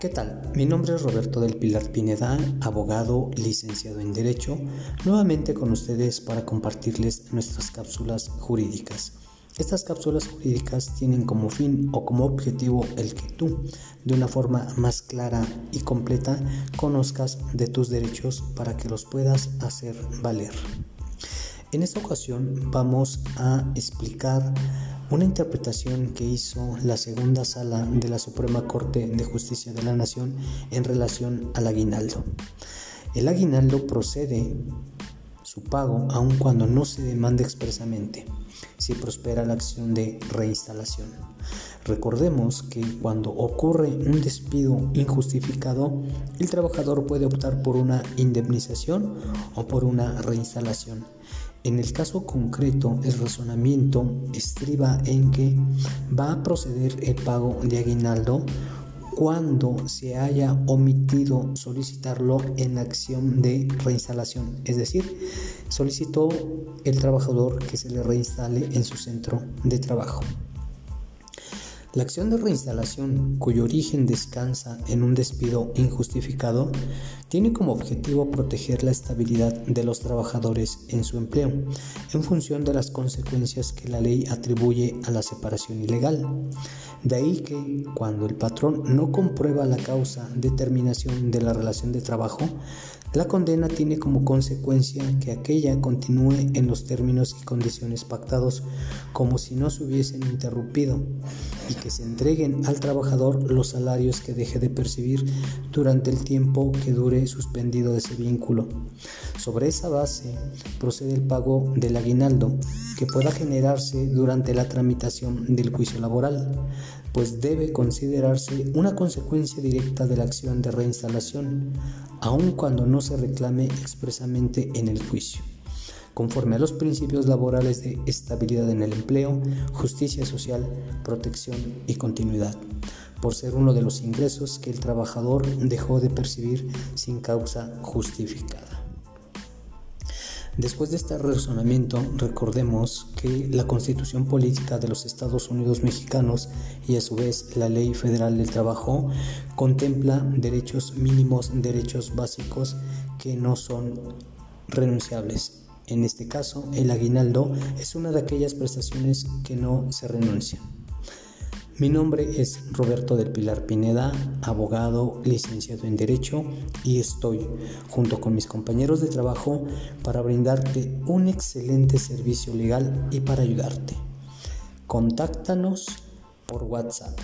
¿Qué tal? Mi nombre es Roberto del Pilar Pineda, abogado licenciado en Derecho, nuevamente con ustedes para compartirles nuestras cápsulas jurídicas. Estas cápsulas jurídicas tienen como fin o como objetivo el que tú, de una forma más clara y completa, conozcas de tus derechos para que los puedas hacer valer. En esta ocasión vamos a explicar una interpretación que hizo la segunda sala de la Suprema Corte de Justicia de la Nación en relación al aguinaldo. El aguinaldo procede su pago aun cuando no se demande expresamente, si prospera la acción de reinstalación. Recordemos que cuando ocurre un despido injustificado, el trabajador puede optar por una indemnización o por una reinstalación. En el caso concreto, el razonamiento estriba en que va a proceder el pago de aguinaldo cuando se haya omitido solicitarlo en la acción de reinstalación, es decir, solicitó el trabajador que se le reinstale en su centro de trabajo. La acción de reinstalación, cuyo origen descansa en un despido injustificado, tiene como objetivo proteger la estabilidad de los trabajadores en su empleo, en función de las consecuencias que la ley atribuye a la separación ilegal. De ahí que, cuando el patrón no comprueba la causa de terminación de la relación de trabajo, la condena tiene como consecuencia que aquella continúe en los términos y condiciones pactados como si no se hubiesen interrumpido y que se entreguen al trabajador los salarios que deje de percibir durante el tiempo que dure suspendido ese vínculo. Sobre esa base procede el pago del aguinaldo que pueda generarse durante la tramitación del juicio laboral, pues debe considerarse una consecuencia directa de la acción de reinstalación, aun cuando se reclame expresamente en el juicio conforme a los principios laborales de estabilidad en el empleo, justicia social, protección y continuidad, por ser uno de los ingresos que el trabajador dejó de percibir sin causa justificada. Después de este razonamiento, recordemos que la Constitución Política de los Estados Unidos Mexicanos y a su vez la Ley Federal del Trabajo contempla derechos mínimos, derechos básicos que no son renunciables. En este caso, el aguinaldo es una de aquellas prestaciones que no se renuncia. Mi nombre es Roberto del Pilar Pineda, abogado licenciado en Derecho y estoy junto con mis compañeros de trabajo para brindarte un excelente servicio legal y para ayudarte. Contáctanos por WhatsApp